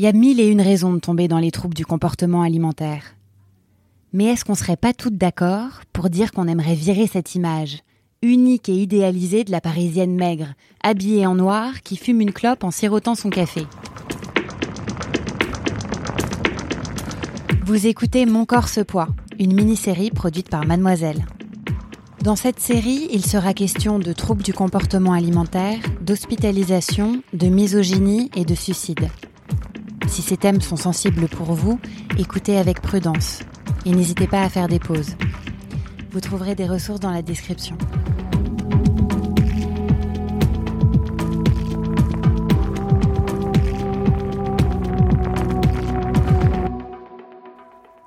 Il y a mille et une raisons de tomber dans les troubles du comportement alimentaire. Mais est-ce qu'on serait pas toutes d'accord pour dire qu'on aimerait virer cette image, unique et idéalisée de la parisienne maigre, habillée en noir, qui fume une clope en sirotant son café? Vous écoutez Mon corps se poids, une mini-série produite par Mademoiselle. Dans cette série, il sera question de troubles du comportement alimentaire, d'hospitalisation, de misogynie et de suicide. Si ces thèmes sont sensibles pour vous, écoutez avec prudence et n'hésitez pas à faire des pauses. Vous trouverez des ressources dans la description.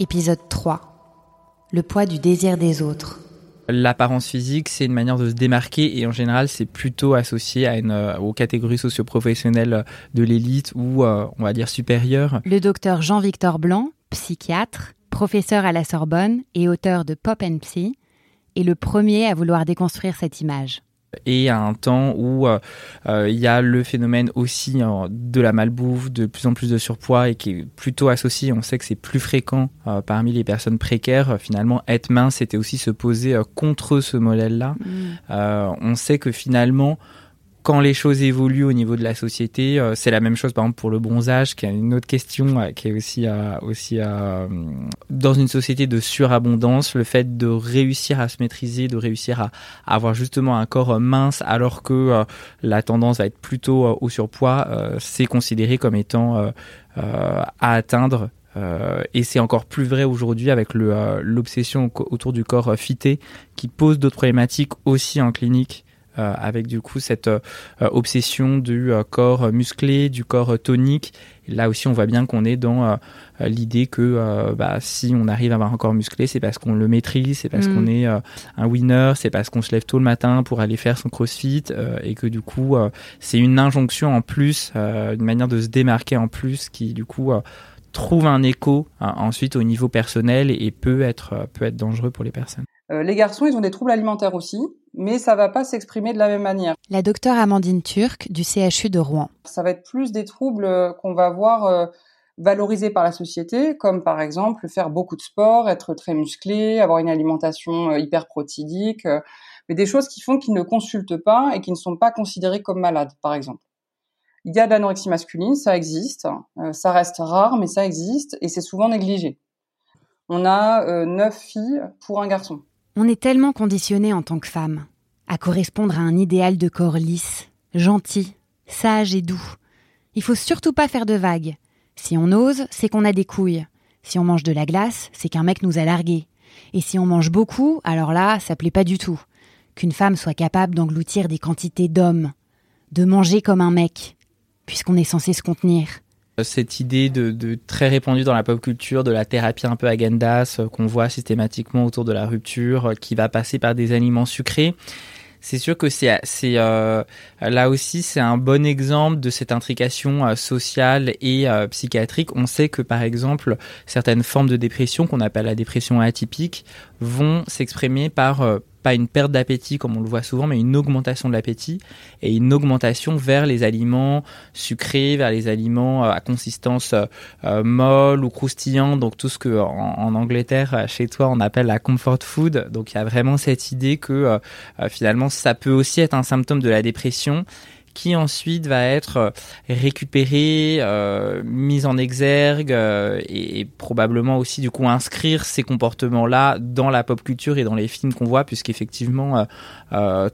Épisode 3. Le poids du désir des autres. L'apparence physique, c'est une manière de se démarquer et en général, c'est plutôt associé à une, euh, aux catégories socioprofessionnelles de l'élite ou, euh, on va dire, supérieure. Le docteur Jean-Victor Blanc, psychiatre, professeur à la Sorbonne et auteur de Pop and Psy, est le premier à vouloir déconstruire cette image et à un temps où euh, euh, il y a le phénomène aussi euh, de la malbouffe, de plus en plus de surpoids et qui est plutôt associé, on sait que c'est plus fréquent parmi les personnes précaires, finalement être mince c'était aussi se poser contre ce modèle-là. Mm. on sait que finalement quand les choses évoluent au niveau de la société, euh, c'est la même chose par exemple pour le bronzage, qui est une autre question, euh, qui est aussi, euh, dans une société de surabondance, le fait de réussir à se maîtriser, de réussir à, avoir justement un corps mince, alors que la tendance va être plutôt au surpoids, c'est considéré comme étant à atteindre. et c'est encore plus vrai aujourd'hui avec l'obsession autour du corps fité, qui pose d'autres problématiques aussi en clinique avec du coup cette euh, obsession du euh, corps musclé, du corps tonique. là aussi, on voit bien qu'on est dans l'idée que bah, si on arrive à avoir un corps musclé, c'est parce qu'on le maîtrise, c'est parce mm. qu'on est un winner, c'est parce qu'on se lève tôt le matin pour aller faire son crossfit et que du coup, c'est une injonction en plus, une manière de se démarquer en plus qui du coup trouve un écho ensuite au niveau personnel et, peut être peut être dangereux pour les personnes. les garçons, ils ont des troubles alimentaires aussi mais ça va pas s'exprimer de la même manière. La docteure Amandine Turc du CHU de Rouen. Ça va être plus des troubles euh, qu'on va voir euh, valorisés par la société, comme par exemple faire beaucoup de sport, être très musclé, avoir une alimentation euh, hyper protidique, mais des choses qui font qu'ils ne consultent pas et qui ne sont pas considérés comme malades, par exemple. Il y a de l'anorexie masculine, ça existe, ça reste rare, mais ça existe et c'est souvent négligé. On a neuf filles pour un garçon. On est tellement conditionné en tant que femme à correspondre à un idéal de corps lisse, gentil, sage et doux. Il faut surtout pas faire de vagues. Si on ose, c'est qu'on a des couilles. Si on mange de la glace, c'est qu'un mec nous a largués. Et si on mange beaucoup, alors là, ça plaît pas du tout. Qu'une femme soit capable d'engloutir des quantités d'hommes, de manger comme un mec, puisqu'on est censé se contenir. Cette idée de, très répandue dans la pop culture de la thérapie un peu agendas euh, qu'on voit systématiquement autour de la rupture, euh, qui va passer par des aliments sucrés. C'est sûr que c'est euh, là aussi c'est un bon exemple de cette intrication sociale et psychiatrique. On sait que par exemple certaines formes de dépression qu'on appelle la dépression atypique vont s'exprimer par pas une perte d'appétit comme on le voit souvent, mais une augmentation de l'appétit et une augmentation vers les aliments sucrés, vers les aliments euh, à consistance euh, euh, molle ou croustillante, donc tout ce que en, Angleterre, chez toi, on appelle la comfort food. Donc il y a vraiment cette idée que finalement ça peut aussi être un symptôme de la dépression qui ensuite va être euh, récupéré, euh, mis en exergue euh, et, probablement aussi du coup inscrire ces comportements-là dans la pop culture et dans les films qu'on voit, puisqu'effectivement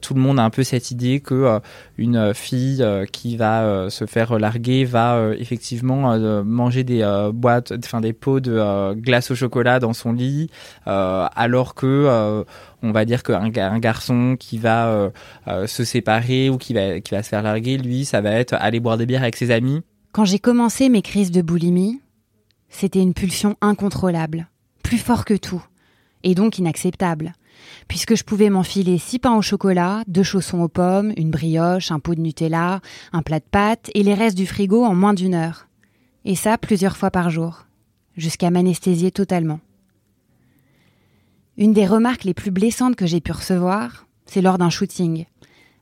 tout le monde a un peu cette idée que une fille qui va se faire larguer va effectivement manger des boîtes, enfin des pots de glace au chocolat dans son lit, alors que on va dire qu'un un garçon qui va euh, euh, se séparer ou qui va, qui va se faire larguer, lui, ça va être aller boire des bières avec ses amis. Quand j'ai commencé mes crises de boulimie, c'était une pulsion incontrôlable, plus fort que tout, et donc inacceptable, puisque je pouvais m'enfiler six pains au chocolat, deux chaussons aux pommes, une brioche, un pot de Nutella, un plat de pâtes et les restes du frigo en moins d'une heure. Et ça plusieurs fois par jour, jusqu'à m'anesthésier totalement. Une des remarques les plus blessantes que j'ai pu recevoir, c'est lors d'un shooting,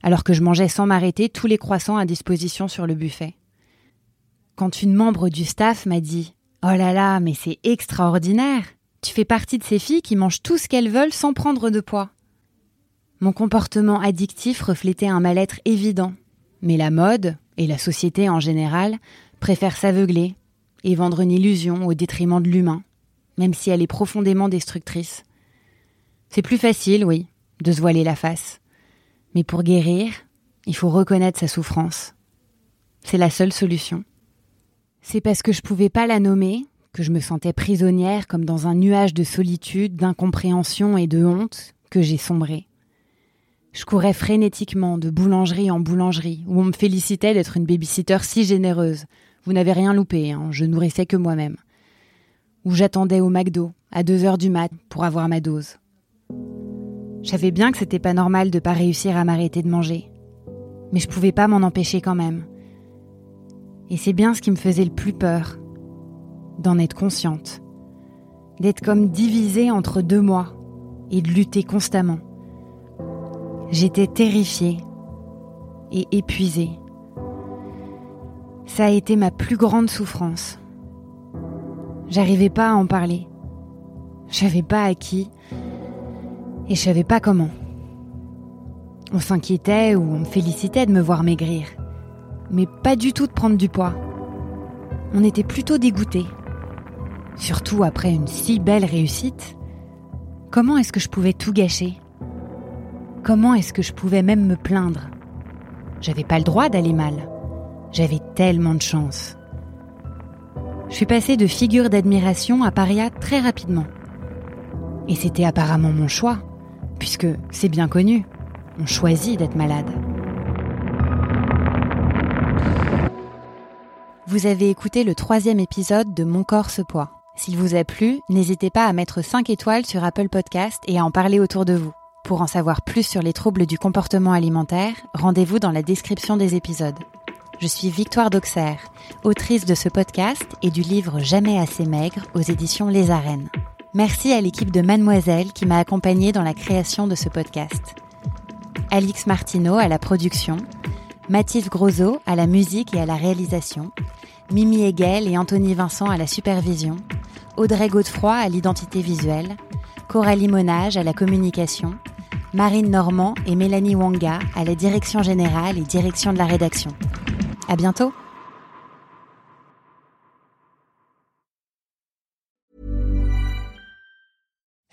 alors que je mangeais sans m'arrêter tous les croissants à disposition sur le buffet. quand une membre du staff m'a dit Oh là là, mais c'est extraordinaire Tu fais partie de ces filles qui mangent tout ce qu'elles veulent sans prendre de poids. Mon comportement addictif reflétait un mal-être évident, mais la mode, et la société en général, préfèrent s'aveugler et vendre une illusion au détriment de l'humain, même si elle est profondément destructrice. C'est plus facile, oui, de se voiler la face. Mais pour guérir, il faut reconnaître sa souffrance. C'est la seule solution. C'est parce que je pouvais pas la nommer, que je me sentais prisonnière comme dans un nuage de solitude, d'incompréhension et de honte, que j'ai sombré. Je courais frénétiquement de boulangerie en boulangerie, où on me félicitait d'être une babysitter si généreuse. Vous n'avez rien loupé, hein, je nourrissais que moi-même. Où j'attendais au McDo, à deux heures du mat, pour avoir ma dose. Je savais bien que c'était pas normal de pas réussir à m'arrêter de manger. Mais je pouvais pas m'en empêcher quand même. Et c'est bien ce qui me faisait le plus peur. D'en être consciente. D'être comme divisée entre deux mois. Et de lutter constamment. J'étais terrifiée et épuisée. Ça a été ma plus grande souffrance. J'arrivais pas à en parler. Je savais pas à qui et je savais pas comment. On s'inquiétait ou on me félicitait de me voir maigrir, mais pas du tout de prendre du poids. On était plutôt dégoûtés. Surtout après une si belle réussite. Comment est-ce que je pouvais tout gâcher? Comment est-ce que je pouvais même me plaindre? J'avais pas le droit d'aller mal. J'avais tellement de chance. Je suis passée de figure d'admiration à paria très rapidement. Et c'était apparemment mon choix, puisque c'est bien connu, on choisit d'être malade. Vous avez écouté le troisième épisode de Mon corps se poids. S'il vous a plu, n'hésitez pas à mettre 5 étoiles sur Apple Podcast et à en parler autour de vous. Pour en savoir plus sur les troubles du comportement alimentaire, rendez-vous dans la description des épisodes. Je suis Victoire d'Auxerre, autrice de ce podcast et du livre Jamais assez maigre aux éditions Les Arènes. Merci à l'équipe de Mademoiselle qui m'a accompagnée dans la création de ce podcast. Alix Martineau à la production, Mathilde Grosot à la musique et à la réalisation, Mimi Hegel et Anthony Vincent à la supervision, Audrey Godefroy à l'identité visuelle, Coralie Monage à la communication, Marine Normand et Mélanie Wanga à la direction générale et direction de la rédaction. À bientôt!